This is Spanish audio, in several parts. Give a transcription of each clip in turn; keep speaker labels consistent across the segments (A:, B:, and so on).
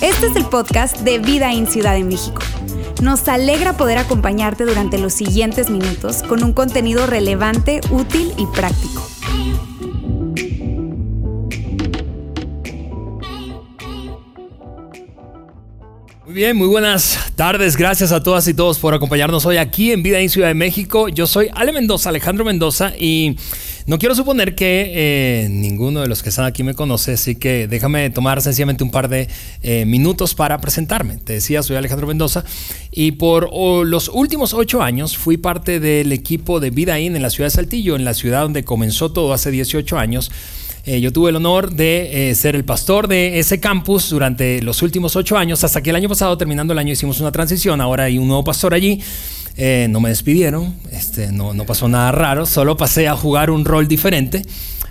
A: Este es el podcast de Vida en Ciudad de México. Nos alegra poder acompañarte durante los siguientes minutos con un contenido relevante, útil y práctico.
B: Muy bien, muy buenas tardes. Gracias a todas y todos por acompañarnos hoy aquí en Vida en Ciudad de México. Yo soy Ale Mendoza, Alejandro Mendoza, y no quiero suponer que eh, ninguno de los que están aquí me conoce, así que déjame tomar sencillamente un par de eh, minutos para presentarme. Te decía, soy Alejandro Mendoza y por los últimos ocho años fui parte del equipo de Vida In en la ciudad de Saltillo, en la ciudad donde comenzó todo hace 18 años. Eh, yo tuve el honor de ser el pastor de ese campus durante los últimos ocho años, hasta que el año pasado, terminando el año, hicimos una transición. Ahora hay un nuevo pastor allí. Eh, no me despidieron, este, no, pasó nada raro, solo pasé a jugar un rol diferente.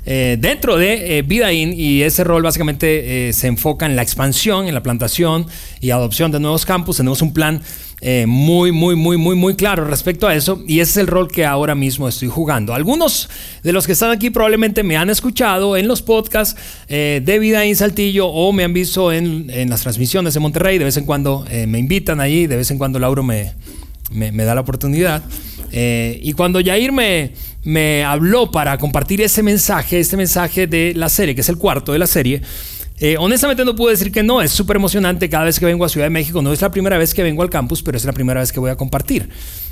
B: Eh, dentro de eh, Vidaín y ese rol básicamente se enfoca en la expansión, en la plantación y adopción de nuevos campus. Tenemos un plan muy, muy, muy, muy, muy claro respecto a eso y ese es el rol que ahora mismo estoy jugando. Algunos de los que están aquí probablemente me han escuchado en los podcasts de Vidaín Saltillo o me han visto en, en, las transmisiones de Monterrey. De vez en cuando me invitan allí, de vez en cuando Lauro me, me, da la oportunidad. Eh, y cuando Yair me, me habló para compartir ese mensaje, este mensaje de la serie, que es el cuarto de la serie, eh, honestamente no puedo decir que no, es súper emocionante cada vez que vengo a Ciudad de México. No es la primera vez que vengo al campus, pero es la primera vez que voy a compartir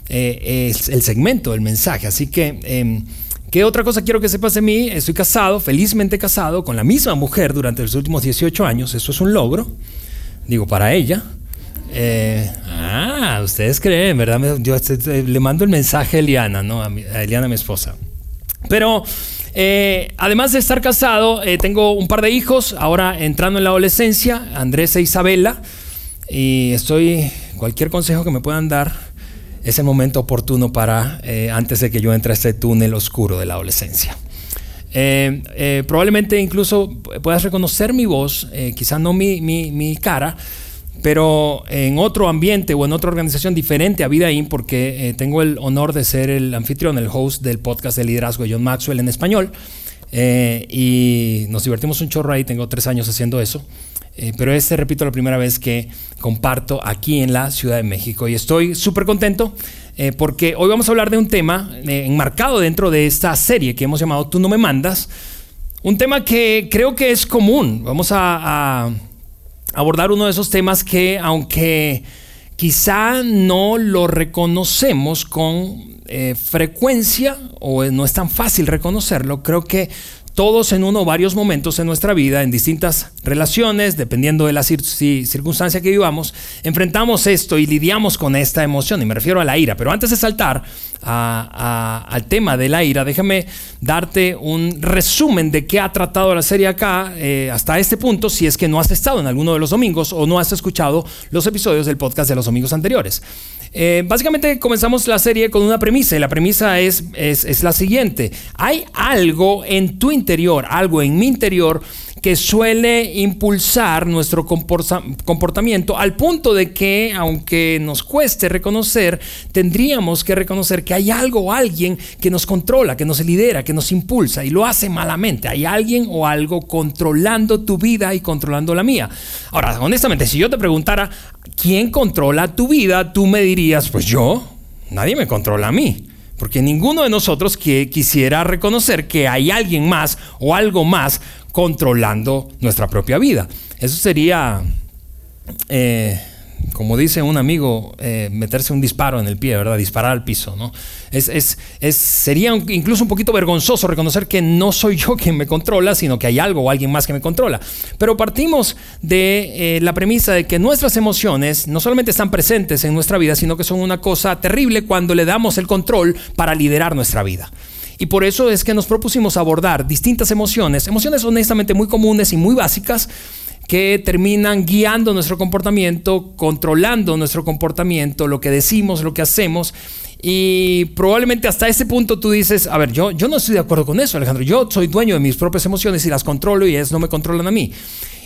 B: eh, el segmento, el mensaje. Así que, em, ¿qué otra cosa quiero que sepas de mí? Estoy casado, felizmente casado, con la misma mujer durante los últimos 18 años. Eso es un logro, digo, para ella. Eh, ah, ustedes creen, ¿verdad? Yo este, este, le mando el mensaje a Eliana, ¿no? A, Eliana, mi esposa. Pero eh, además de estar casado, eh, tengo un par de hijos, ahora entrando en la adolescencia, Andrés e Isabela. Y estoy, cualquier consejo que me puedan dar, es el momento oportuno para, antes de que yo entre a este túnel oscuro de la adolescencia. probablemente incluso puedas reconocer mi voz, quizá no mi, mi, mi cara, pero en otro ambiente o en otra organización diferente a Vidaín, porque eh, tengo el honor de ser el anfitrión, el host del podcast de liderazgo de John Maxwell en español. Eh, y nos divertimos un chorro ahí, tengo tres años haciendo eso. Eh, pero este, repito, la primera vez que comparto aquí en la Ciudad de México. Y estoy súper contento porque hoy vamos a hablar de un tema enmarcado dentro de esta serie que hemos llamado Tú no me mandas. Un tema que creo que es común. Vamos a abordar uno de esos temas que, aunque quizá no lo reconocemos con eh, frecuencia o no es tan fácil reconocerlo, creo que todos en uno o varios momentos en nuestra vida, en distintas relaciones, dependiendo de la circunstancia que vivamos, enfrentamos esto y lidiamos con esta emoción, y me refiero a la ira. Pero antes de saltar al tema de la ira, déjame darte un resumen de qué ha tratado la serie acá eh, hasta este punto, si es que no has estado en alguno de los domingos o no has escuchado los episodios del podcast de los domingos anteriores. Eh, básicamente comenzamos la serie con una premisa y la premisa es, es, la siguiente. Hay algo en tu algo en mi interior que suele impulsar nuestro comportamiento al punto de que, aunque nos cueste reconocer, tendríamos que reconocer que hay algo o alguien que nos controla, que nos lidera, que nos impulsa y lo hace malamente. Hay alguien o algo controlando tu vida y controlando la mía. Ahora, honestamente, si yo te preguntara, ¿quién controla tu vida? Tú me dirías, pues yo, nadie me controla a mí. Porque ninguno de nosotros quisiera reconocer que hay alguien más o algo más controlando nuestra propia vida. Eso sería, eh, como dice un amigo, eh, meterse un disparo en el pie, ¿verdad? Disparar al piso, ¿no? Es, es, sería incluso un poquito vergonzoso reconocer que no soy yo quien me controla, sino que hay algo o alguien más que me controla. Pero partimos de eh, la premisa de que nuestras emociones no solamente están presentes en nuestra vida, sino que son una cosa terrible cuando le damos el control para liderar nuestra vida. Y por eso es que nos propusimos abordar distintas emociones, emociones honestamente muy comunes y muy básicas, que terminan guiando nuestro comportamiento, controlando nuestro comportamiento, lo que decimos, lo que hacemos. Y probablemente hasta ese punto tú dices, a ver, yo, yo no estoy de acuerdo con eso, Alejandro. Yo soy dueño de mis propias emociones y las controlo y ellas no me controlan a mí.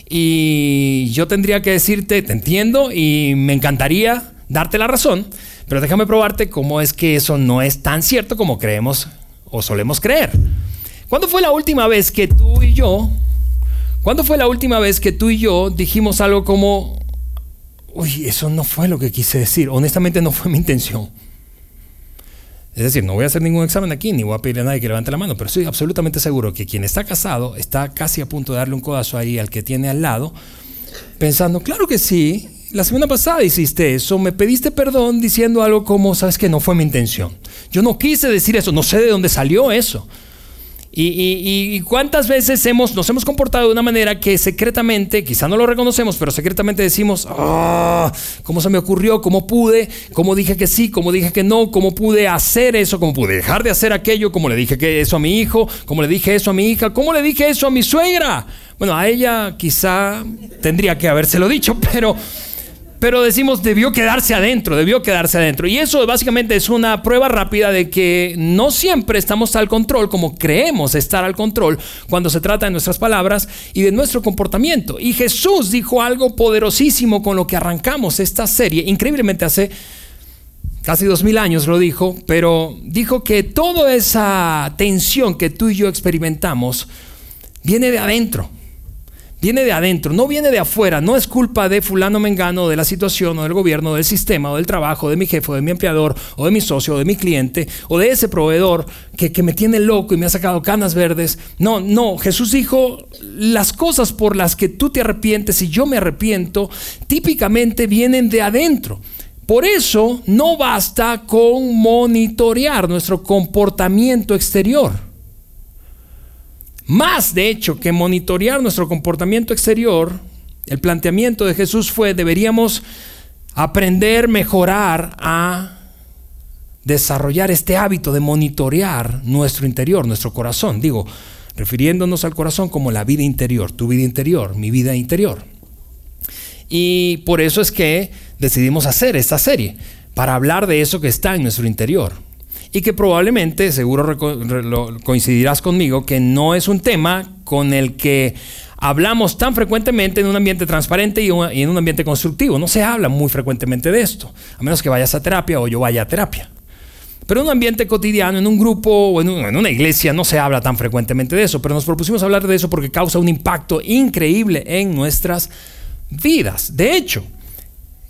B: Y yo tendría que decirte, te entiendo y me encantaría darte la razón, pero déjame probarte cómo es que eso no es tan cierto como creemos o solemos creer. ¿Cuándo fue la última vez que tú y yo, cuándo fue la última vez que tú y yo dijimos algo como, uy, eso no fue lo que quise decir, honestamente no fue mi intención? Es decir, no voy a hacer ningún examen aquí, ni voy a pedirle a nadie que levante la mano, pero estoy absolutamente seguro que quien está casado está casi a punto de darle un codazo ahí al que tiene al lado, pensando, claro que sí, la semana pasada hiciste eso, me pediste perdón diciendo algo como, sabes que no fue mi intención. Yo no quise decir eso, no sé de dónde salió eso. Y, cuántas veces hemos, nos hemos comportado de una manera que secretamente, quizá no lo reconocemos, pero secretamente decimos, ah, ¿cómo se me ocurrió? ¿Cómo pude? ¿Cómo dije que sí? ¿Cómo dije que no? ¿Cómo pude hacer eso? ¿Cómo pude dejar de hacer aquello? ¿Cómo le dije eso a mi hijo? ¿Cómo le dije eso a mi hija? ¿Cómo le dije eso a mi suegra? Bueno, a ella quizá tendría que habérselo dicho, pero pero decimos debió quedarse adentro, debió quedarse adentro. Y eso básicamente es una prueba rápida de que no siempre estamos al control como creemos estar al control cuando se trata de nuestras palabras y de nuestro comportamiento. Y Jesús dijo algo poderosísimo con lo que arrancamos esta serie, increíblemente hace casi dos mil años lo dijo, pero dijo que toda esa tensión que tú y yo experimentamos viene de adentro viene de adentro, no viene de afuera, no es culpa de fulano mengano, de la situación, o del gobierno, del sistema, o del trabajo, de mi jefe, o de mi empleador, o de mi socio, o de mi cliente, o de ese proveedor que, que me tiene loco y me ha sacado canas verdes. No, no, Jesús dijo, las cosas por las que tú te arrepientes y yo me arrepiento, típicamente vienen de adentro. Por eso no basta con monitorear nuestro comportamiento exterior. Más, de hecho, que monitorear nuestro comportamiento exterior, el planteamiento de Jesús fue, deberíamos aprender, mejorar a desarrollar este hábito de monitorear nuestro interior, nuestro corazón. Digo, refiriéndonos al corazón como la vida interior, tu vida interior, mi vida interior. Y por eso es que decidimos hacer esta serie, para hablar de eso que está en nuestro interior y que probablemente, seguro coincidirás conmigo, que no es un tema con el que hablamos tan frecuentemente en un ambiente transparente y en un ambiente constructivo. No se habla muy frecuentemente de esto, a menos que vayas a terapia o yo vaya a terapia. Pero en un ambiente cotidiano, en un grupo o en, una iglesia no se habla tan frecuentemente de eso, pero nos propusimos hablar de eso porque causa un impacto increíble en nuestras vidas. De hecho,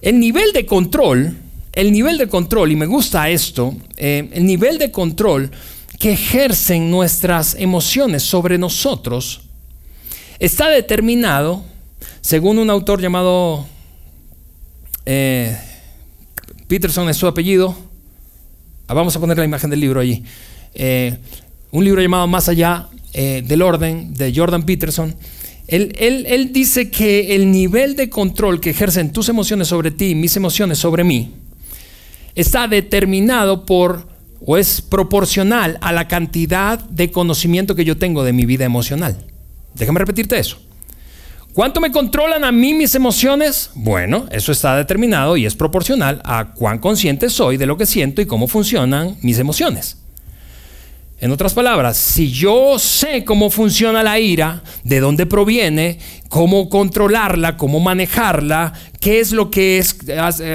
B: el nivel de control el nivel de control, y me gusta esto, eh, el nivel de control que ejercen nuestras emociones sobre nosotros está determinado, según un autor llamado eh, Peterson es su apellido, ah, vamos a poner la imagen del libro allí, eh, un libro llamado Más allá del orden de Jordan Peterson. Él, él dice que el nivel de control que ejercen tus emociones sobre ti y mis emociones sobre mí, está determinado por o es proporcional a la cantidad de conocimiento que yo tengo de mi vida emocional. Déjame repetirte eso. ¿Cuánto me controlan a mí mis emociones? Bueno, eso está determinado y es proporcional a cuán consciente soy de lo que siento y cómo funcionan mis emociones. En otras palabras, si yo sé cómo funciona la ira, de dónde proviene, cómo controlarla, cómo manejarla, qué es lo que es,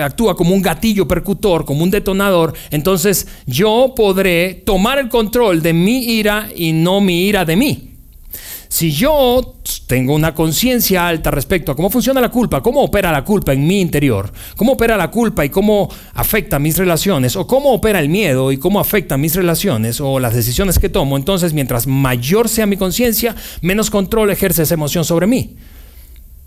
B: actúa como un gatillo percutor, como un detonador, entonces yo podré tomar el control de mi ira y no mi ira de mí. Si yo tengo una conciencia alta respecto a cómo funciona la culpa, cómo opera la culpa en mi interior, cómo opera la culpa y cómo afecta mis relaciones, o cómo opera el miedo y cómo afecta mis relaciones o las decisiones que tomo, entonces mientras mayor sea mi conciencia, menos control ejerce esa emoción sobre mí.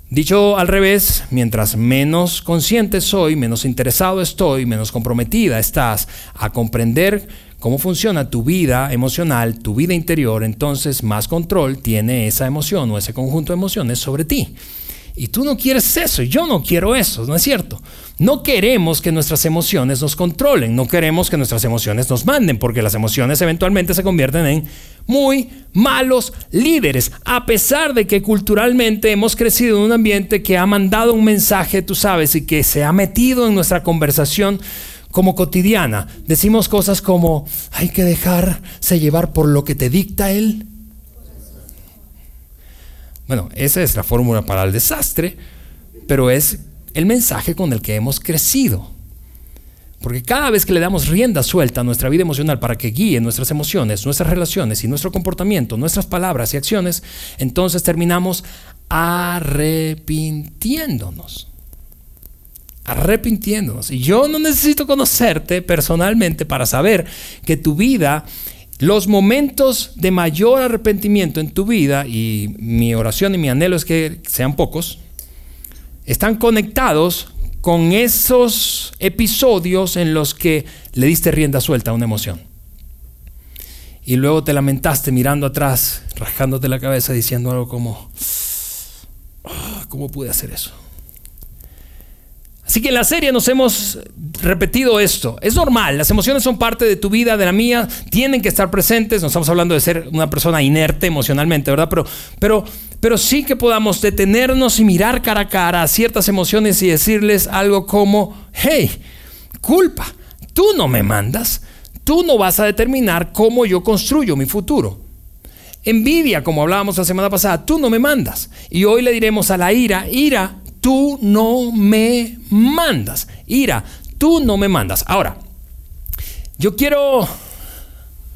B: Dicho al revés, mientras menos consciente soy, menos interesado estoy, menos comprometida estás a comprender cómo funciona tu vida emocional, tu vida interior, entonces más control tiene esa emoción o ese conjunto de emociones sobre ti. Y tú no quieres eso, yo no quiero eso, ¿no es cierto? No queremos que nuestras emociones nos controlen, no queremos que nuestras emociones nos manden, porque las emociones eventualmente se convierten en muy malos líderes, a pesar de que culturalmente hemos crecido en un ambiente que ha mandado un mensaje, tú sabes, y que se ha metido en nuestra conversación como cotidiana. Decimos cosas como, hay que dejarse llevar por lo que te dicta Él. Bueno, esa es la fórmula para el desastre, pero es el mensaje con el que hemos crecido. Porque cada vez que le damos rienda suelta a nuestra vida emocional para que guíe nuestras emociones, nuestras relaciones y nuestro comportamiento, nuestras palabras y acciones, entonces terminamos arrepintiéndonos. Arrepintiéndonos. Y yo no necesito conocerte personalmente para saber que tu vida, los momentos de mayor arrepentimiento en tu vida, y mi oración y mi anhelo es que sean pocos, están conectados con esos episodios en los que le diste rienda suelta a una emoción. Y luego te lamentaste mirando atrás, rascándote la cabeza, diciendo algo como, ah, ¿cómo pude hacer eso? Así que en la serie nos hemos repetido esto. Es normal, las emociones son parte de tu vida, de la mía, tienen que estar presentes. No estamos hablando de ser una persona inerte emocionalmente, ¿verdad? Pero, pero, pero sí que podamos detenernos y mirar cara a cara a ciertas emociones y decirles algo como, hey, culpa, tú no me mandas, tú no vas a determinar cómo yo construyo mi futuro. Envidia, como hablábamos la semana pasada, tú no me mandas. Y hoy le diremos a la ira, ira, tú no me mandas. Ira, tú no me mandas. Ahora, yo quiero,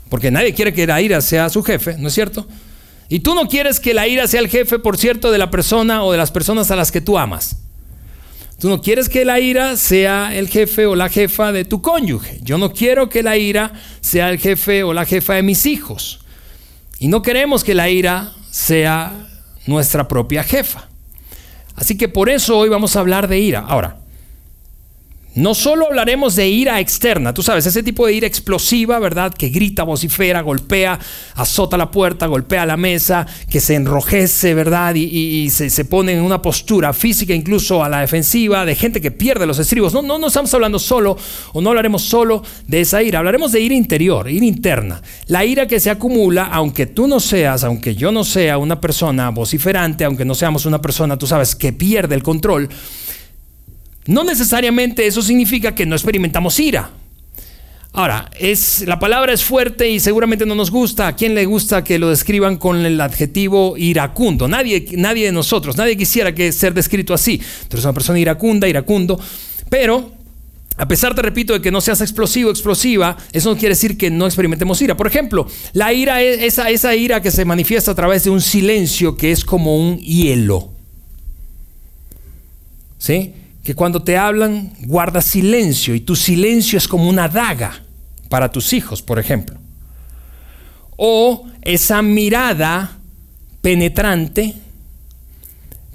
B: porque nadie quiere que la ira sea su jefe, ¿no es cierto? Y tú no quieres que la ira sea el jefe, por cierto, de la persona o de las personas a las que tú amas. Tú no quieres que la ira sea el jefe o la jefa de tu cónyuge. Yo no quiero que la ira sea el jefe o la jefa de mis hijos. Y no queremos que la ira sea nuestra propia jefa. Así que por eso hoy vamos a hablar de ira. Ahora, no solo hablaremos de ira externa, tú sabes, ese tipo de ira explosiva, ¿verdad? Que grita, vocifera, golpea, azota la puerta, golpea la mesa, que se enrojece, ¿verdad? Y, se, pone en una postura física, incluso a la defensiva, de gente que pierde los estribos. No, no, no estamos hablando solo, o no hablaremos solo de esa ira, hablaremos de ira interior, ira interna. La ira que se acumula, aunque tú no seas, aunque yo no sea una persona vociferante, aunque no seamos una persona, tú sabes, que pierde el control no necesariamente eso significa que no experimentamos ira. Ahora, es, la palabra es fuerte y seguramente no nos gusta. ¿A quién le gusta que lo describan con el adjetivo iracundo? Nadie, nadie de nosotros, nadie quisiera que ser descrito así. Tú eres una persona iracunda, iracundo. Pero, a pesar, te repito, de que no seas explosivo, explosiva, eso no quiere decir que no experimentemos ira. Por ejemplo, la ira es esa, esa ira que se manifiesta a través de un silencio que es como un hielo. ¿Sí? Que cuando te hablan guarda silencio y tu silencio es como una daga para tus hijos, por ejemplo. O esa mirada penetrante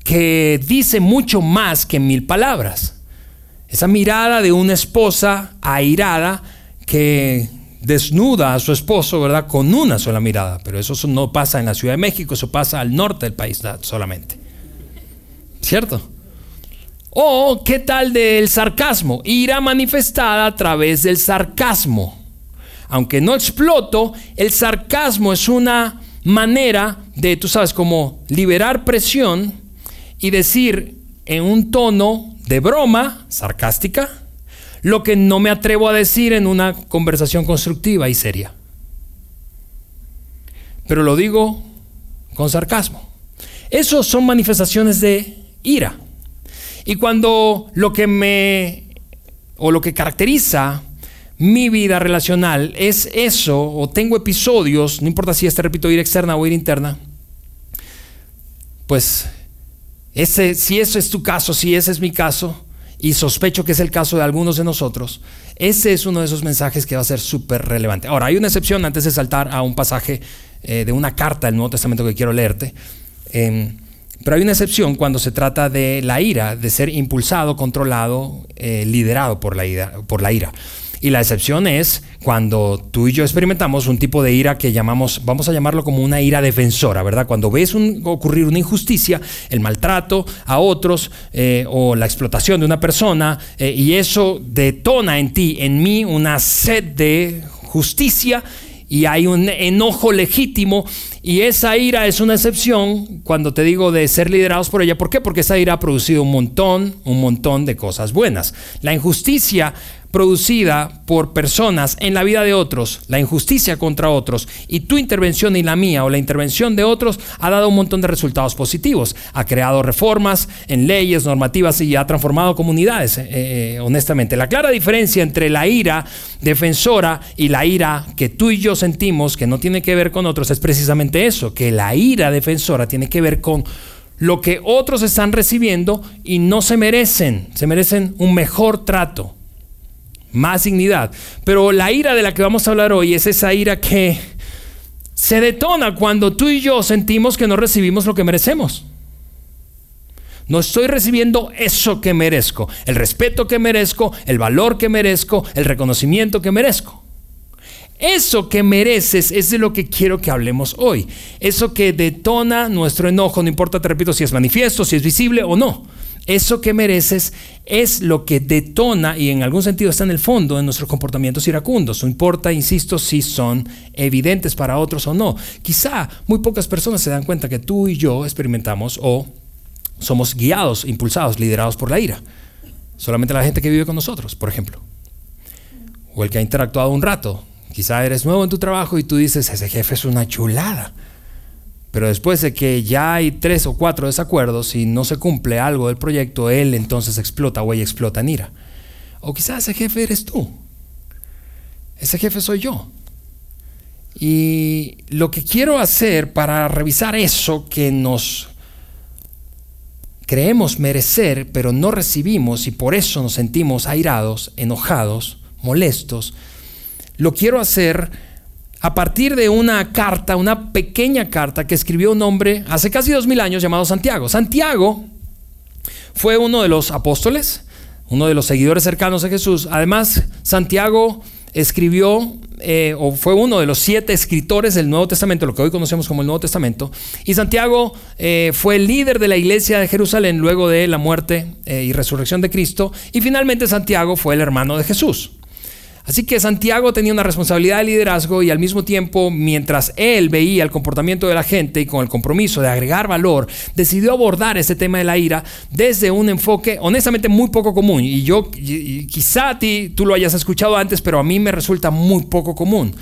B: que dice mucho más que mil palabras. Esa mirada de una esposa airada que desnuda a su esposo, ¿verdad? Con una sola mirada. Pero eso no pasa en la Ciudad de México, eso pasa al norte del país solamente. ¿Cierto? O qué tal del sarcasmo, ira manifestada a través del sarcasmo. Aunque no exploto, el sarcasmo es una manera de, tú sabes, como liberar presión y decir en un tono de broma sarcástica lo que no me atrevo a decir en una conversación constructiva y seria. Pero lo digo con sarcasmo. Esos son manifestaciones de ira. Y cuando lo que me, o lo que caracteriza mi vida relacional es eso, o tengo episodios, no importa si este, repito, ir externa o ir interna, pues ese, si eso es tu caso, si ese es mi caso, y sospecho que es el caso de algunos de nosotros, ese es uno de esos mensajes que va a ser súper relevante. Ahora, hay una excepción antes de saltar a un pasaje eh, de una carta del Nuevo Testamento que quiero leerte. Pero hay una excepción cuando se trata de la ira, de ser impulsado, controlado, eh, liderado por la, ira. Y la excepción es cuando tú y yo experimentamos un tipo de ira que llamamos, vamos a llamarlo como una ira defensora, ¿verdad? Cuando ves ocurrir una injusticia, el maltrato a otros eh, o la explotación de una persona, eh, y eso detona en ti, en mí, una sed de justicia y hay un enojo legítimo y esa ira es una excepción cuando te digo de ser liderados por ella. ¿Por qué? Porque esa ira ha producido un montón, un montón de cosas buenas. La injusticia producida por personas en la vida de otros, la injusticia contra otros, y tu intervención y la mía o la intervención de otros ha dado un montón de resultados positivos. Ha creado reformas en leyes, normativas y ha transformado comunidades, eh, eh, honestamente. La clara diferencia entre la ira defensora y la ira que tú y yo sentimos, que no tiene que ver con otros, es precisamente eso, que la ira defensora tiene que ver con lo que otros están recibiendo y no se merecen, se merecen un mejor trato más dignidad. Pero la ira de la que vamos a hablar hoy es esa ira que se detona cuando tú y yo sentimos que no recibimos lo que merecemos. No estoy recibiendo eso que merezco, el respeto que merezco, el valor que merezco, el reconocimiento que merezco. Eso que mereces es de lo que quiero que hablemos hoy. Eso que detona nuestro enojo, no importa, te repito, si es manifiesto, si es visible o no. Eso que mereces es lo que detona y en algún sentido está en el fondo de nuestros comportamientos iracundos. No importa, insisto, si son evidentes para otros o no. Quizá muy pocas personas se dan cuenta que tú y yo experimentamos o somos guiados, impulsados, liderados por la ira. Solamente la gente que vive con nosotros, por ejemplo. O el que ha interactuado un rato. Quizá eres nuevo en tu trabajo y tú dices, ese jefe es una chulada. Pero después de que ya hay tres o cuatro desacuerdos y no se cumple algo del proyecto, él entonces explota o ella explota en ira. O quizás ese jefe eres tú. Ese jefe soy yo. Y lo que quiero hacer para revisar eso que nos creemos merecer, pero no recibimos y por eso nos sentimos airados, enojados, molestos, lo quiero hacer a partir de una carta, una pequeña carta que escribió un hombre hace casi dos mil años llamado Santiago. Santiago fue uno de los apóstoles, uno de los seguidores cercanos de Jesús. Además, Santiago escribió eh, o fue uno de los siete escritores del Nuevo Testamento, lo que hoy conocemos como el Nuevo Testamento. Y Santiago eh, fue el líder de la iglesia de Jerusalén luego de la muerte eh, y resurrección de Cristo. Y finalmente Santiago fue el hermano de Jesús. Así que Santiago tenía una responsabilidad de liderazgo y al mismo tiempo, mientras él veía el comportamiento de la gente y con el compromiso de agregar valor, decidió abordar ese tema de la ira desde un enfoque honestamente muy poco común. Y yo, quizá a ti tú lo hayas escuchado antes, pero a mí me resulta muy poco común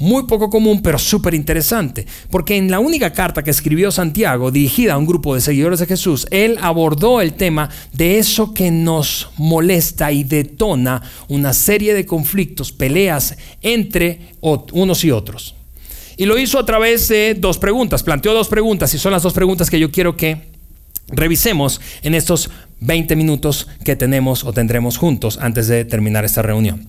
B: muy poco común, pero súper interesante, porque en la única carta que escribió Santiago, dirigida a un grupo de seguidores de Jesús, él abordó el tema de eso que nos molesta y detona una serie de conflictos, peleas entre unos y otros. Y lo hizo a través de dos preguntas, planteó dos preguntas, y son las dos preguntas que yo quiero que revisemos en estos 20 minutos que tenemos o tendremos juntos antes de terminar esta reunión.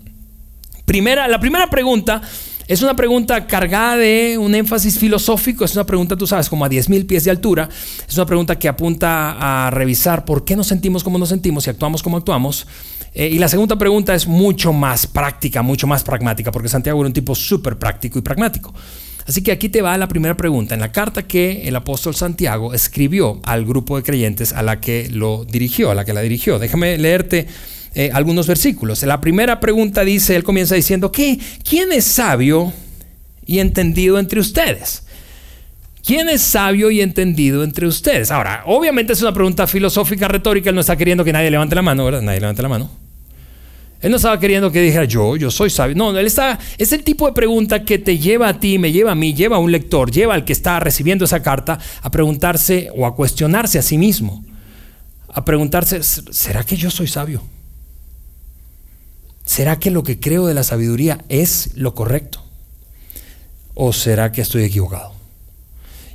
B: Primera, la primera pregunta es una pregunta cargada de un énfasis filosófico, es una pregunta, tú sabes, como a 10.000 pies de altura, es una pregunta que apunta a revisar por qué nos sentimos como nos sentimos y actuamos como actuamos. Eh, y la segunda pregunta es mucho más práctica, mucho más pragmática, porque Santiago era un tipo súper práctico y pragmático. Así que aquí te va la primera pregunta. En la carta que el apóstol Santiago escribió al grupo de creyentes a la que lo dirigió, a la que la dirigió. Déjame leerte eh, algunos versículos. La primera pregunta dice, él comienza diciendo, ¿qué? ¿quién es sabio y entendido entre ustedes? ¿Quién es sabio y entendido entre ustedes? Ahora, obviamente es una pregunta filosófica, retórica, él no está queriendo que nadie levante la mano, ¿verdad? Nadie levante la mano. Él no estaba queriendo que dijera yo, yo soy sabio. No, él está, es el tipo de pregunta que te lleva a ti, me lleva a mí, lleva a un lector, lleva al que está recibiendo esa carta a preguntarse o a cuestionarse a sí mismo. A preguntarse, ¿será que yo soy sabio? ¿Será que lo que creo de la sabiduría es lo correcto? ¿O será que estoy equivocado?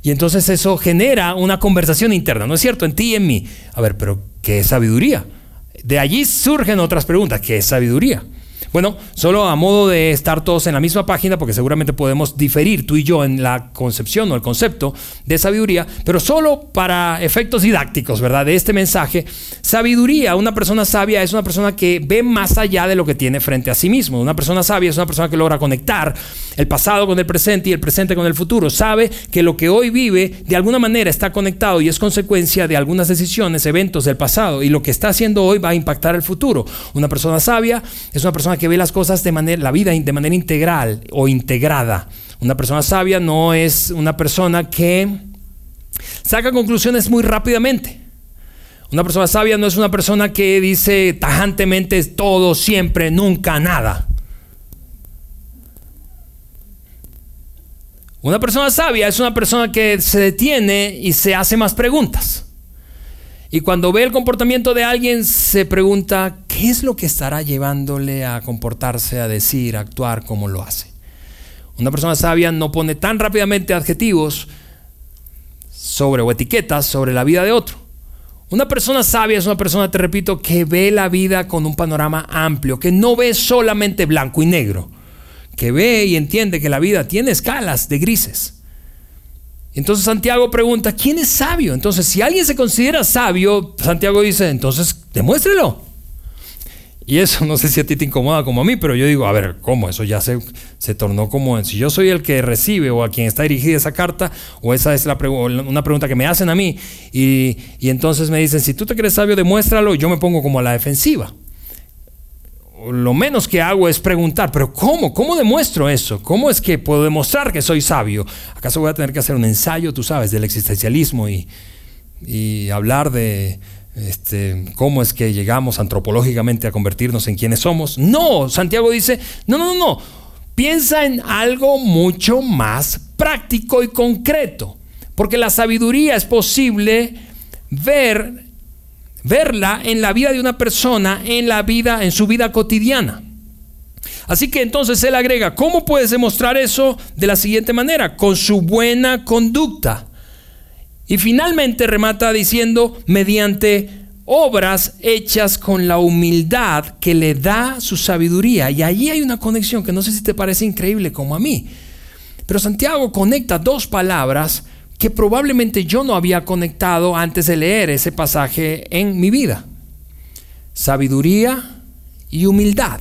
B: Y entonces eso genera una conversación interna, ¿no es cierto? En ti y en mí. A ver, pero ¿qué es sabiduría? De allí surgen otras preguntas. ¿Qué es sabiduría? Bueno, solo a modo de estar todos en la misma página, porque seguramente podemos diferir tú y yo en la concepción o el concepto de sabiduría, pero solo para efectos didácticos, ¿verdad? De este mensaje, sabiduría, una persona sabia es una persona que ve más allá de lo que tiene frente a sí mismo. Una persona sabia es una persona que logra conectar el pasado con el presente y el presente con el futuro. Sabe que lo que hoy vive de alguna manera está conectado y es consecuencia de algunas decisiones, eventos del pasado y lo que está haciendo hoy va a impactar el futuro. Una persona sabia es una persona que ve las cosas de manera, la vida de manera integral o integrada. Una persona sabia no es una persona que saca conclusiones muy rápidamente. Una persona sabia no es una persona que dice tajantemente todo, siempre, nunca, nada. Una persona sabia es una persona que se detiene y se hace más preguntas. Y cuando ve el comportamiento de alguien se pregunta, ¿qué es lo que estará llevándole a comportarse, a decir, actuar como lo hace? Una persona sabia no pone tan rápidamente adjetivos sobre o etiquetas sobre la vida de otro. Una persona sabia es una persona, te repito, que ve la vida con un panorama amplio, que no ve solamente blanco y negro, que ve y entiende que la vida tiene escalas de grises. Entonces Santiago pregunta, ¿quién es sabio? Entonces, si alguien se considera sabio, Santiago dice, entonces demuéstrelo. Y eso no sé si a ti te incomoda como a mí, pero yo digo, a ver, ¿cómo? Eso ya se, se tornó como, si yo soy el que recibe o a quien está dirigida esa carta, o esa es la una pregunta que me hacen a mí, y, y entonces me dicen, si tú te crees sabio, demuéstralo, yo me pongo como a la defensiva. Lo menos que hago es preguntar, pero ¿cómo? ¿Cómo demuestro eso? ¿Cómo es que puedo demostrar que soy sabio? ¿Acaso voy a tener que hacer un ensayo, tú sabes, del existencialismo y, hablar de este, cómo es que llegamos antropológicamente a convertirnos en quienes somos. No, Santiago dice, no, no, no, piensa en algo mucho más práctico y concreto, porque la sabiduría es posible ver verla en la vida de una persona, en la vida en su vida cotidiana. Así que entonces él agrega, ¿cómo puedes demostrar eso de la siguiente manera? Con su buena conducta. Y finalmente remata diciendo, mediante obras hechas con la humildad que le da su sabiduría. Y allí hay una conexión que no sé si te parece increíble como a mí. Pero Santiago conecta dos palabras que probablemente yo no había conectado antes de leer ese pasaje en mi vida. Sabiduría y humildad.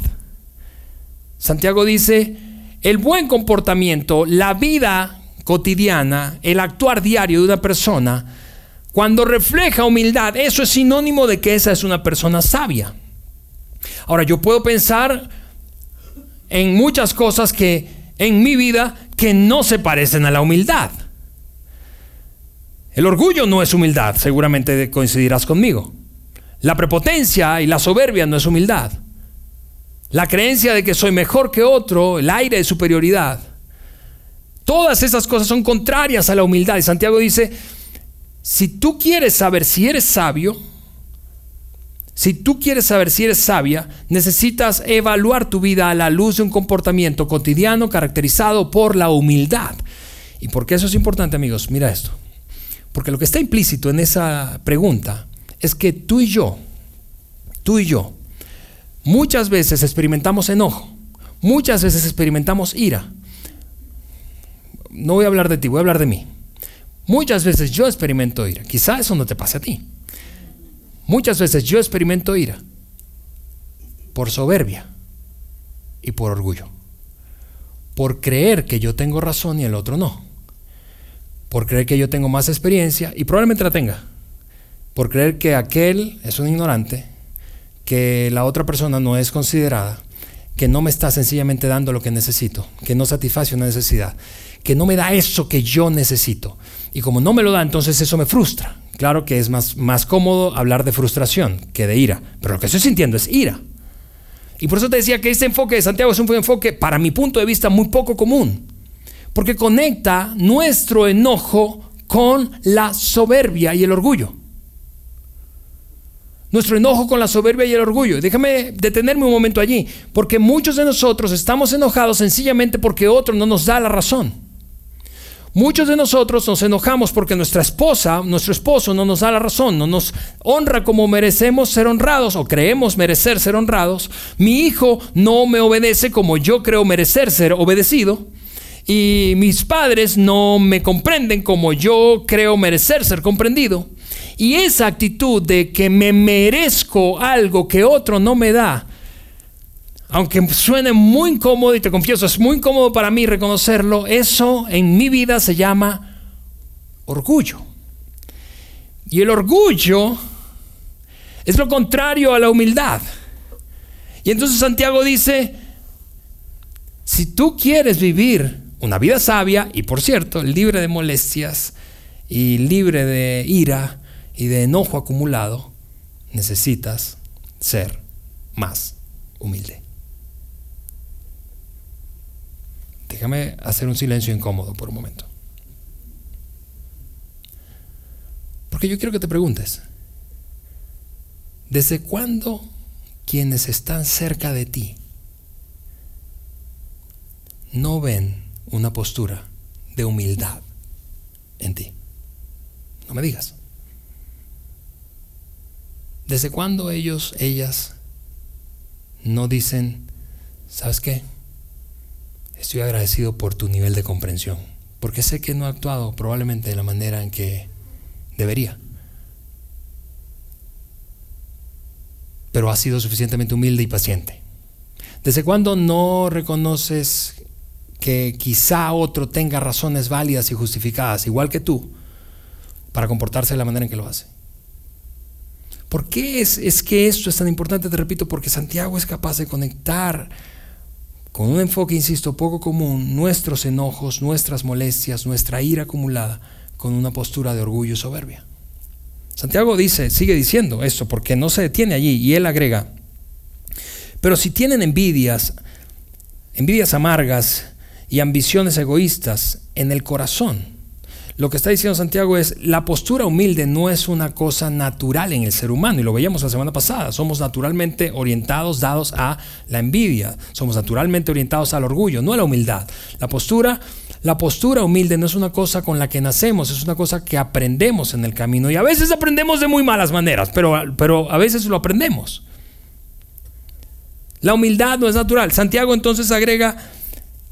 B: Santiago dice, el buen comportamiento, la vida cotidiana, el actuar diario de una persona, cuando refleja humildad, eso es sinónimo de que esa es una persona sabia. Ahora, yo puedo pensar en muchas cosas que en mi vida que no se parecen a la humildad. El orgullo no es humildad, seguramente coincidirás conmigo. La prepotencia y la soberbia no es humildad. La creencia de que soy mejor que otro, el aire de superioridad, Todas esas cosas son contrarias a la humildad. Y Santiago dice, si tú quieres saber si eres sabio, si tú quieres saber si eres sabia, necesitas evaluar tu vida a la luz de un comportamiento cotidiano caracterizado por la humildad. ¿Y por qué eso es importante, amigos? Mira esto. Porque lo que está implícito en esa pregunta es que tú y yo, tú y yo, muchas veces experimentamos enojo, muchas veces experimentamos ira, no voy a hablar de ti, voy a hablar de mí. Muchas veces yo experimento ira. Quizá eso no te pase a ti. Muchas veces yo experimento ira por soberbia y por orgullo. Por creer que yo tengo razón y el otro no. Por creer que yo tengo más experiencia y probablemente la tenga. Por creer que aquel es un ignorante, que la otra persona no es considerada, que no me está sencillamente dando lo que necesito, que no satisface una necesidad que no me da eso que yo necesito. Y como no me lo da, entonces eso me frustra. Claro que es más, más cómodo hablar de frustración que de ira, pero lo que estoy sintiendo es ira. Y por eso te decía que este enfoque de Santiago es un enfoque, para mi punto de vista, muy poco común, porque conecta nuestro enojo con la soberbia y el orgullo. Nuestro enojo con la soberbia y el orgullo. Déjame detenerme un momento allí, porque muchos de nosotros estamos enojados sencillamente porque otro no nos da la razón. Muchos de nosotros nos enojamos porque nuestra esposa, nuestro esposo no nos da la razón, no nos honra como merecemos ser honrados o creemos merecer ser honrados. Mi hijo no me obedece como yo creo merecer ser obedecido. Y mis padres no me comprenden como yo creo merecer ser comprendido. Y esa actitud de que me merezco algo que otro no me da, aunque suene muy incómodo, y te confieso, es muy incómodo para mí reconocerlo, eso en mi vida se llama orgullo. Y el orgullo es lo contrario a la humildad. Y entonces Santiago dice, si tú quieres vivir una vida sabia, y por cierto, libre de molestias y libre de ira y de enojo acumulado, necesitas ser más humilde. Déjame hacer un silencio incómodo por un momento. Porque yo quiero que te preguntes, ¿desde cuándo quienes están cerca de ti no ven una postura de humildad en ti? No me digas. ¿Desde cuándo ellos, ellas, no dicen, ¿sabes qué? Estoy agradecido por tu nivel de comprensión, porque sé que no he actuado probablemente de la manera en que debería. Pero has sido suficientemente humilde y paciente. ¿Desde cuándo no reconoces que quizá otro tenga razones válidas y justificadas, igual que tú, para comportarse de la manera en que lo hace? ¿Por qué es, es que esto es tan importante? Te repito, porque Santiago es capaz de conectar con un enfoque, insisto, poco común, nuestros enojos, nuestras molestias, nuestra ira acumulada, con una postura de orgullo y soberbia. Santiago dice, sigue diciendo esto, porque no se detiene allí, y él agrega, pero si tienen envidias, envidias amargas y ambiciones egoístas en el corazón, lo que está diciendo Santiago es, la postura humilde no es una cosa natural en el ser humano, y lo veíamos la semana pasada, somos naturalmente orientados, dados a la envidia, somos naturalmente orientados al orgullo, no a la humildad. La postura, la postura humilde no es una cosa con la que nacemos, es una cosa que aprendemos en el camino, y a veces aprendemos de muy malas maneras, pero, pero a veces lo aprendemos. La humildad no es natural. Santiago entonces agrega,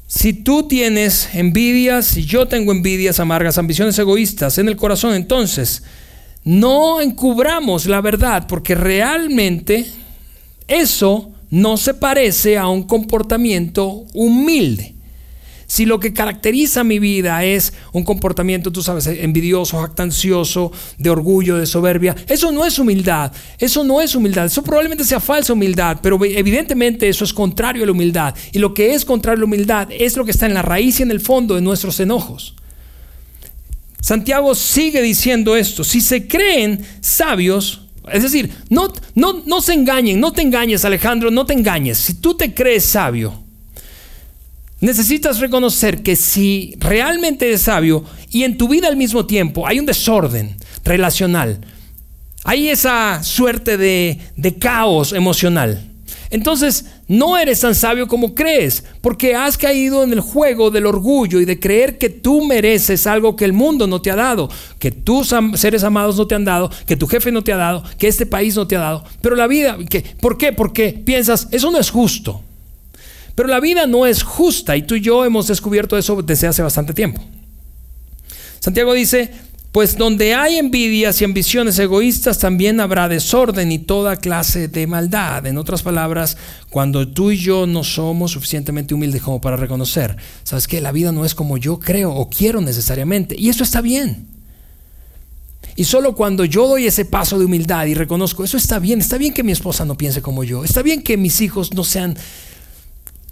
B: si tú tienes envidias, si yo tengo envidias amargas, ambiciones egoístas en el corazón, entonces no encubramos la verdad, porque realmente eso no se parece a un comportamiento humilde. Si lo que caracteriza mi vida es un comportamiento, tú sabes, envidioso, jactancioso, de orgullo, de soberbia, eso no es humildad, eso no es humildad, eso probablemente sea falsa humildad, pero evidentemente eso es contrario a la humildad. Y lo que es contrario a la humildad es lo que está en la raíz y en el fondo de nuestros enojos. Santiago sigue diciendo esto, si se creen sabios, es decir, no, no, no se engañen, no te engañes Alejandro, no te engañes, si tú te crees sabio, necesitas reconocer que si realmente eres sabio y en tu vida al mismo tiempo hay un desorden relacional, hay esa suerte de, caos emocional, entonces no eres tan sabio como crees, porque has caído en el juego del orgullo y de creer que tú mereces algo que el mundo no te ha dado, que tus seres amados no te han dado, que tu jefe no te ha dado, que este país no te ha dado. Pero la vida, ¿por qué? Porque piensas, eso no es justo. Pero la vida no es justa y tú y yo hemos descubierto eso desde hace bastante tiempo. Santiago dice, pues donde hay envidias y ambiciones egoístas también habrá desorden y toda clase de maldad. En otras palabras, cuando tú y yo no somos suficientemente humildes como para reconocer, sabes que la vida no es como yo creo o quiero necesariamente. Y eso está bien. Y solo cuando yo doy ese paso de humildad y reconozco, eso está bien, está bien que mi esposa no piense como yo, está bien que mis hijos no sean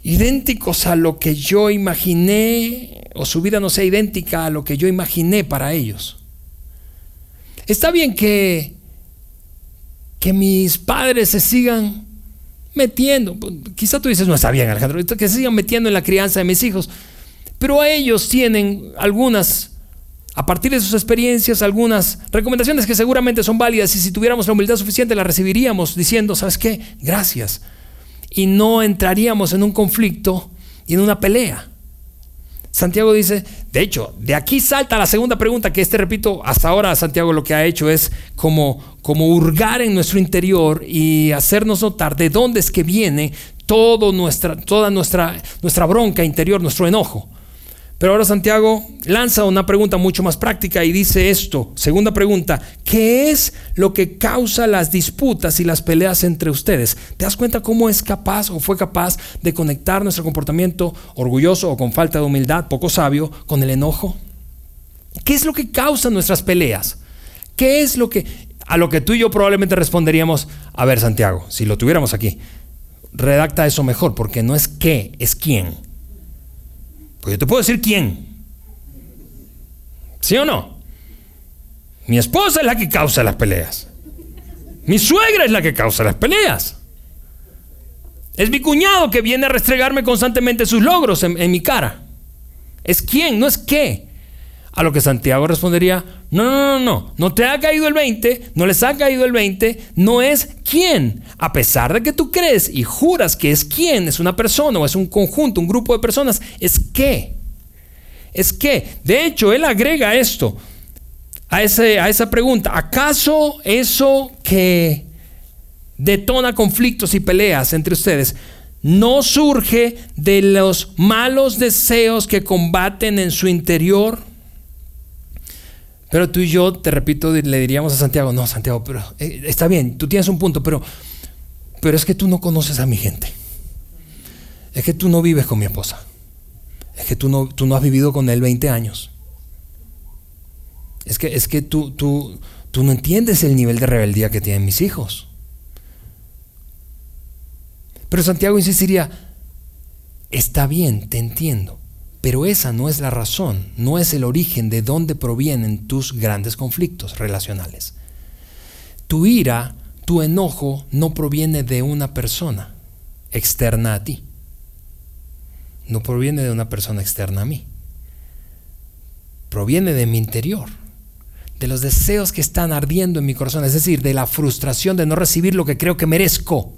B: idénticos a lo que yo imaginé, o su vida no sea idéntica a lo que yo imaginé para ellos. Está bien que, que mis padres se sigan metiendo, quizá tú dices, no está bien Alejandro, que se sigan metiendo en la crianza de mis hijos, pero a ellos tienen algunas, a partir de sus experiencias, algunas recomendaciones que seguramente son válidas y si tuviéramos la humildad suficiente las recibiríamos diciendo, ¿sabes qué? Gracias y no entraríamos en un conflicto y en una pelea. Santiago dice, de hecho, de aquí salta la segunda pregunta que este, repito, hasta ahora Santiago lo que ha hecho es como, como hurgar en nuestro interior y hacernos notar de dónde es que viene todo nuestra, toda nuestra, nuestra bronca interior, nuestro enojo. Pero ahora Santiago lanza una pregunta mucho más práctica y dice esto, segunda pregunta, ¿qué es lo que causa las disputas y las peleas entre ustedes? ¿Te das cuenta cómo es capaz o fue capaz de conectar nuestro comportamiento orgulloso o con falta de humildad, poco sabio, con el enojo? ¿Qué es lo que causa nuestras peleas? ¿Qué es lo que... A lo que tú y yo probablemente responderíamos, a ver Santiago, si lo tuviéramos aquí, redacta eso mejor, porque no es qué, es quién. Pues yo te puedo decir quién. ¿Sí o no? Mi esposa es la que causa las peleas. Mi suegra es la que causa las peleas. Es mi cuñado que viene a restregarme constantemente sus logros en, mi cara. Es quién, no es qué. A lo que Santiago respondería, no, no, no, no, no te ha caído el 20, no les ha caído el 20, no es quién. A pesar de que tú crees y juras que es quién, es una persona o es un conjunto, un grupo de personas, es qué. Es qué. De hecho, él agrega esto a, ese, a esa pregunta. ¿Acaso eso que detona conflictos y peleas entre ustedes no surge de los malos deseos que combaten en su interior? Pero tú y yo, te repito, le diríamos a Santiago, no, Santiago, pero eh, está bien, tú tienes un punto, pero, pero es que tú no conoces a mi gente. Es que tú no vives con mi esposa. Es que tú no, tú no has vivido con él 20 años. Es que, es que tú, tú, tú no entiendes el nivel de rebeldía que tienen mis hijos. Pero Santiago insistiría, está bien, te entiendo. Pero esa no es la razón, no es el origen de dónde provienen tus grandes conflictos relacionales. Tu ira, tu enojo no proviene de una persona externa a ti. No proviene de una persona externa a mí. Proviene de mi interior, de los deseos que están ardiendo en mi corazón, es decir, de la frustración de no recibir lo que creo que merezco.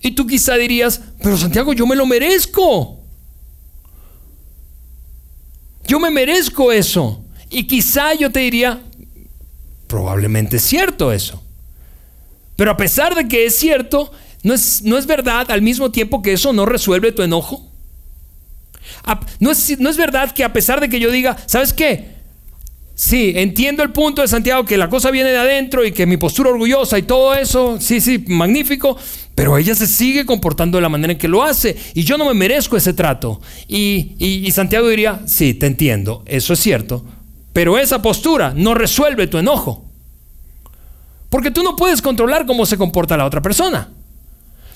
B: Y tú quizá dirías, pero Santiago, yo me lo merezco. Yo me merezco eso. Y quizá yo te diría, probablemente es cierto eso. Pero a pesar de que es cierto, ¿no es, no es verdad al mismo tiempo que eso no resuelve tu enojo? ¿No es, no es verdad que a pesar de que yo diga, ¿sabes qué? Sí, entiendo el punto de Santiago que la cosa viene de adentro y que mi postura orgullosa y todo eso, sí, sí, magnífico, pero ella se sigue comportando de la manera en que lo hace y yo no me merezco ese trato. Y, Santiago diría, sí, te entiendo, eso es cierto, pero esa postura no resuelve tu enojo. Porque tú no puedes controlar cómo se comporta la otra persona.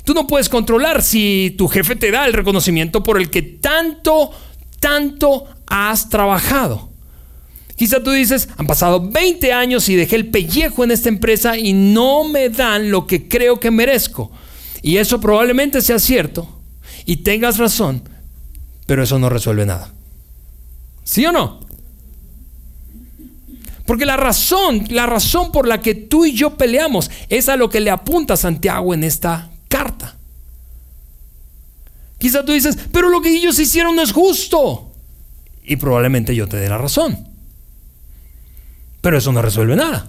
B: Tú no puedes controlar si tu jefe te da el reconocimiento por el que tanto, tanto has trabajado. Quizá tú dices, han pasado 20 años y dejé el pellejo en esta empresa y no me dan lo que creo que merezco. Y eso probablemente sea cierto y tengas razón, pero eso no resuelve nada. ¿Sí o no? Porque la razón, la razón por la que tú y yo peleamos es a lo que le apunta Santiago en esta carta. Quizá tú dices, pero lo que ellos hicieron no es justo. Y probablemente yo te dé la razón. Pero eso no resuelve nada.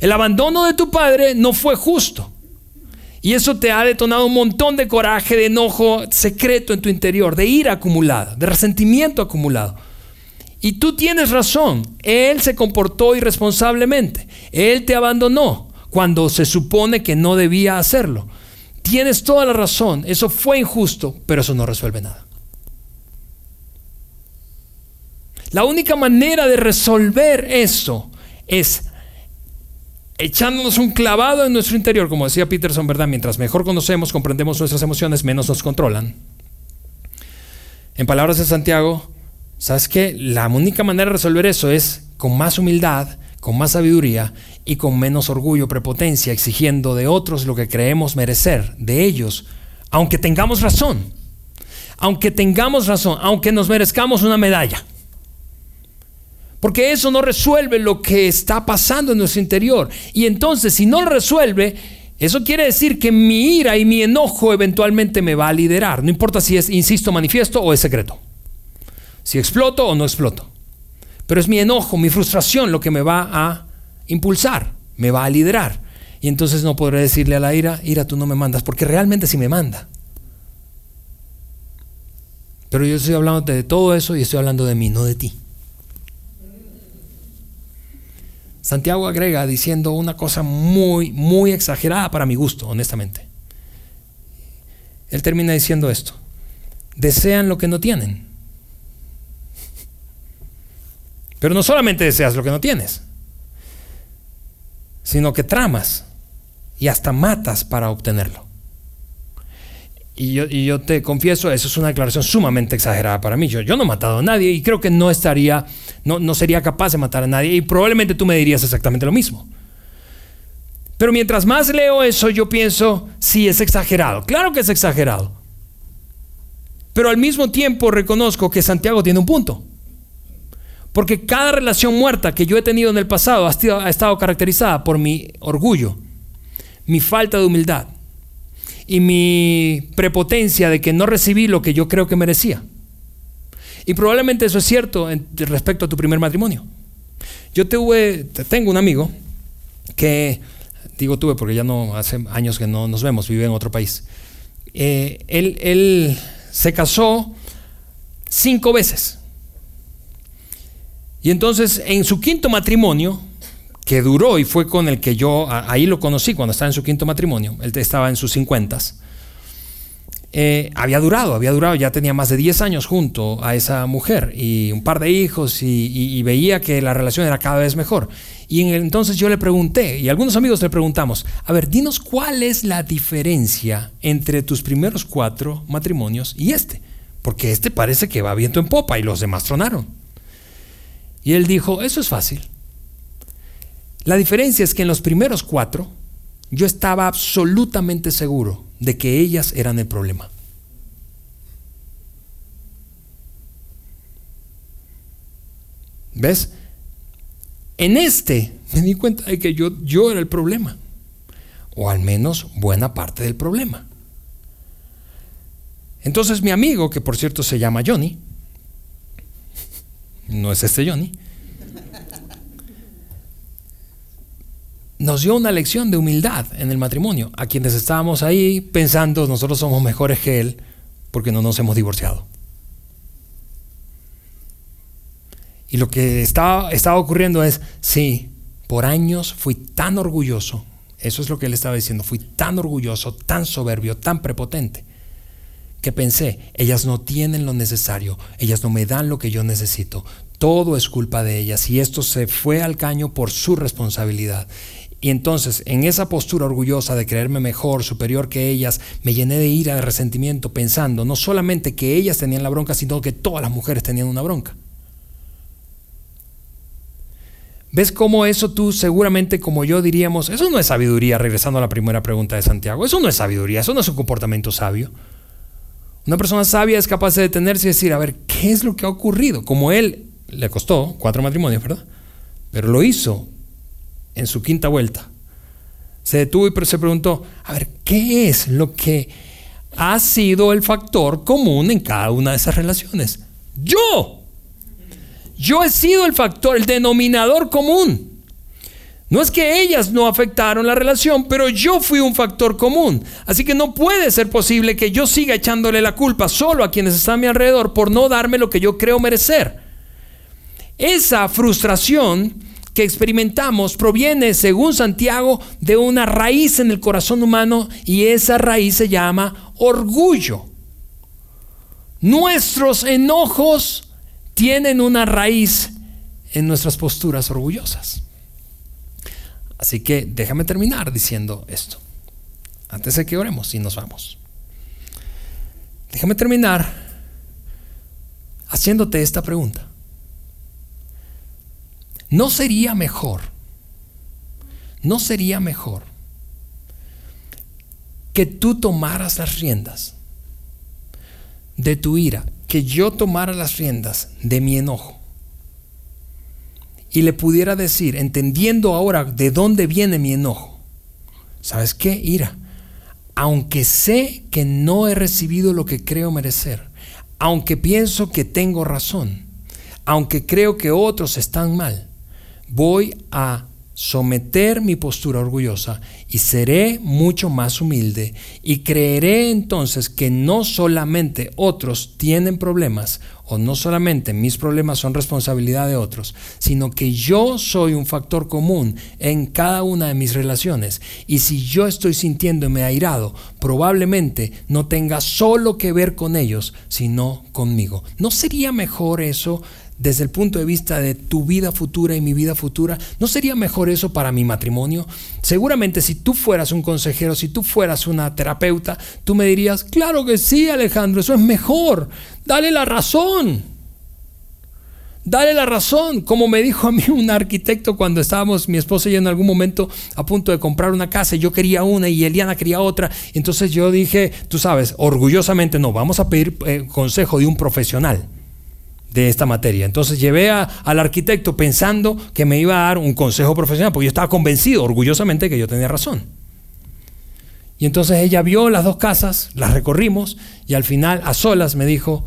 B: El abandono de tu padre no fue justo. Y eso te ha detonado un montón de coraje, de enojo secreto en tu interior, de ira acumulada, de resentimiento acumulado. Y tú tienes razón, Él se comportó irresponsablemente, Él te abandonó cuando se supone que no debía hacerlo. Tienes toda la razón, eso fue injusto, pero eso no resuelve nada. La única manera de resolver eso es echándonos un clavado en nuestro interior, como decía Peterson, ¿verdad? Mientras mejor conocemos, comprendemos nuestras emociones, menos nos controlan. En palabras de Santiago, ¿sabes qué? La única manera de resolver eso es con más humildad, con más sabiduría y con menos orgullo, prepotencia, exigiendo de otros lo que creemos merecer, de ellos, aunque tengamos razón, aunque tengamos razón, aunque nos merezcamos una medalla. Porque eso no resuelve lo que está pasando en nuestro interior. Y entonces, si no lo resuelve, eso quiere decir que mi ira y mi enojo eventualmente me va a liderar. No importa si es, insisto, manifiesto o es secreto. Si exploto o no exploto. Pero es mi enojo, mi frustración lo que me va a impulsar, me va a liderar. Y entonces no podré decirle a la ira, ira, tú no me mandas, porque realmente sí me manda. Pero yo estoy hablando de todo eso y estoy hablando de mí, no de ti. Santiago agrega diciendo una cosa muy, muy exagerada para mi gusto, honestamente. Él termina diciendo esto. Desean lo que no tienen. Pero no solamente deseas lo que no tienes, sino que tramas y hasta matas para obtenerlo. Y yo, te confieso, eso es una declaración sumamente exagerada para mí. Yo, no he matado a nadie y creo que no estaría, no sería capaz de matar a nadie. Y probablemente tú me dirías exactamente lo mismo. Pero mientras más leo eso, yo pienso, sí, es exagerado. Claro que es exagerado. Pero al mismo tiempo reconozco que Santiago tiene un punto. Porque cada relación muerta que yo he tenido en el pasado ha estado caracterizada por mi orgullo, mi falta de humildad y mi prepotencia de que no recibí lo que yo creo que merecía. Y probablemente eso es cierto respecto a tu primer matrimonio. Yo tuve, tengo un amigo que, digo tuve porque ya no, hace años que no nos vemos, vive en otro país. Eh, él, él se casó cinco veces. Y entonces en su quinto matrimonio, que duró y fue con el que yo ahí lo conocí cuando estaba en su quinto matrimonio, él estaba en sus cincuentas, eh, había durado, había durado, ya tenía más de 10 años junto a esa mujer y un par de hijos y, veía que la relación era cada vez mejor. Y entonces yo le pregunté, y algunos amigos le preguntamos, a ver, dinos cuál es la diferencia entre tus primeros cuatro matrimonios y este, porque este parece que va viento en popa y los demás tronaron. Y él dijo, eso es fácil. La diferencia es que en los primeros cuatro yo estaba absolutamente seguro de que ellas eran el problema. ¿Ves? En este me di cuenta de que yo, yo era el problema, o al menos buena parte del problema. Entonces mi amigo, que por cierto se llama Johnny, no es este Johnny, nos dio una lección de humildad en el matrimonio, a quienes estábamos ahí pensando nosotros somos mejores que él porque no nos hemos divorciado. Y lo que estaba, estaba ocurriendo es, sí, por años fui tan orgulloso, eso es lo que él estaba diciendo, fui tan orgulloso, tan soberbio, tan prepotente, que pensé, ellas no tienen lo necesario, ellas no me dan lo que yo necesito, todo es culpa de ellas y esto se fue al caño por su responsabilidad. Y entonces, en esa postura orgullosa de creerme mejor, superior que ellas, me llené de ira, de resentimiento, pensando no solamente que ellas tenían la bronca, sino que todas las mujeres tenían una bronca. ¿Ves cómo eso tú seguramente como yo diríamos, eso no es sabiduría, regresando a la primera pregunta de Santiago, eso no es sabiduría, eso no es un comportamiento sabio. Una persona sabia es capaz de detenerse y decir, a ver, ¿qué es lo que ha ocurrido? Como él le costó cuatro matrimonios, ¿verdad? Pero lo hizo en su quinta vuelta. Se detuvo y se preguntó, a ver, ¿qué es lo que ha sido el factor común en cada una de esas relaciones? Yo. Yo he sido el factor, el denominador común. No es que ellas no afectaron la relación, pero yo fui un factor común. Así que no puede ser posible que yo siga echándole la culpa solo a quienes están a mi alrededor por no darme lo que yo creo merecer. Esa frustración que experimentamos proviene, según Santiago, de una raíz en el corazón humano y esa raíz se llama orgullo. Nuestros enojos tienen una raíz en nuestras posturas orgullosas. Así que déjame terminar diciendo esto, antes de que oremos y nos vamos. Déjame terminar haciéndote esta pregunta. ¿No sería mejor? ¿No sería mejor que tú tomaras las riendas de tu ira, que yo tomara las riendas de mi enojo y le pudiera decir, entendiendo ahora de dónde viene mi enojo, ¿sabes qué? Ira, aunque sé que no he recibido lo que creo merecer, aunque pienso que tengo razón, aunque creo que otros están mal, voy a someter mi postura orgullosa y seré mucho más humilde y creeré entonces que no solamente otros tienen problemas o no solamente mis problemas son responsabilidad de otros, sino que yo soy un factor común en cada una de mis relaciones y si yo estoy sintiéndome airado, probablemente no tenga solo que ver con ellos, sino conmigo. ¿No sería mejor eso desde el punto de vista de tu vida futura y mi vida futura, ¿no sería mejor eso para mi matrimonio? Seguramente si tú fueras un consejero, si tú fueras una terapeuta, tú me dirías, claro que sí, Alejandro, eso es mejor, dale la razón. Dale la razón, como me dijo a mí un arquitecto cuando estábamos mi esposa y yo en algún momento a punto de comprar una casa, yo quería una y Eliana quería otra, entonces yo dije, tú sabes, orgullosamente no, vamos a pedir eh, consejo de un profesional de esta materia. Entonces llevé al arquitecto pensando que me iba a dar un consejo profesional, porque yo estaba convencido orgullosamente que yo tenía razón. Y entonces ella vio las dos casas, las recorrimos y al final a solas me dijo,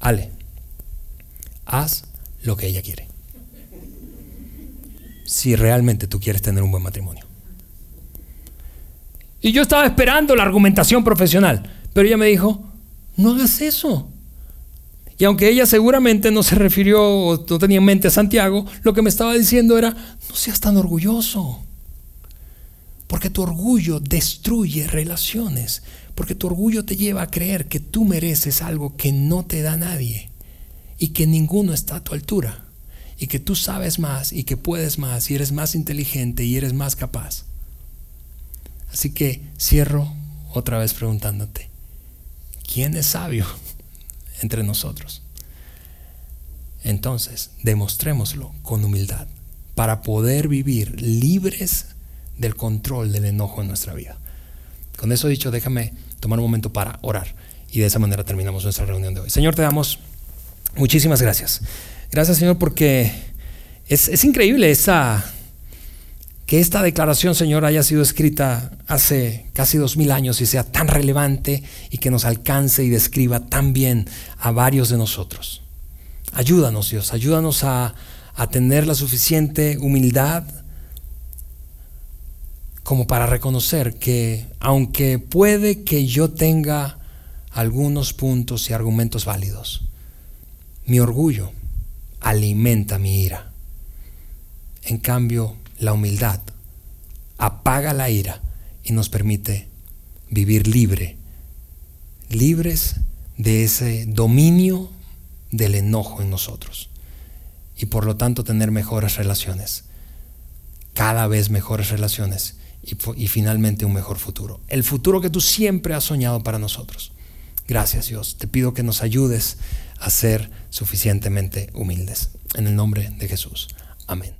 B: Ale, haz lo que ella quiere. Si realmente tú quieres tener un buen matrimonio. Y yo estaba esperando la argumentación profesional, pero ella me dijo, no hagas eso. Y aunque ella seguramente no se refirió o no tenía en mente a Santiago, lo que me estaba diciendo era, no seas tan orgulloso. Porque tu orgullo destruye relaciones. Porque tu orgullo te lleva a creer que tú mereces algo que no te da nadie. Y que ninguno está a tu altura. Y que tú sabes más y que puedes más y eres más inteligente y eres más capaz. Así que cierro otra vez preguntándote, ¿quién es sabio? Entre nosotros. Entonces, demostrémoslo con humildad para poder vivir libres del control del enojo en nuestra vida. Con eso dicho, déjame tomar un momento para orar y de esa manera terminamos nuestra reunión de hoy. Señor, te damos muchísimas gracias. Gracias, Señor, porque es, es increíble esa que esta declaración, Señor, haya sido escrita hace casi dos mil años y sea tan relevante y que nos alcance y describa tan bien a varios de nosotros. Ayúdanos, Dios, ayúdanos a, a tener la suficiente humildad como para reconocer que aunque puede que yo tenga algunos puntos y argumentos válidos, mi orgullo alimenta mi ira. En cambio, la humildad apaga la ira y nos permite vivir libre, libres de ese dominio del enojo en nosotros y por lo tanto tener mejores relaciones, cada vez mejores relaciones y, y, finalmente un mejor futuro. El futuro que tú siempre has soñado para nosotros. Gracias Dios. Te pido que nos ayudes a ser suficientemente humildes. En el nombre de Jesús. Amén.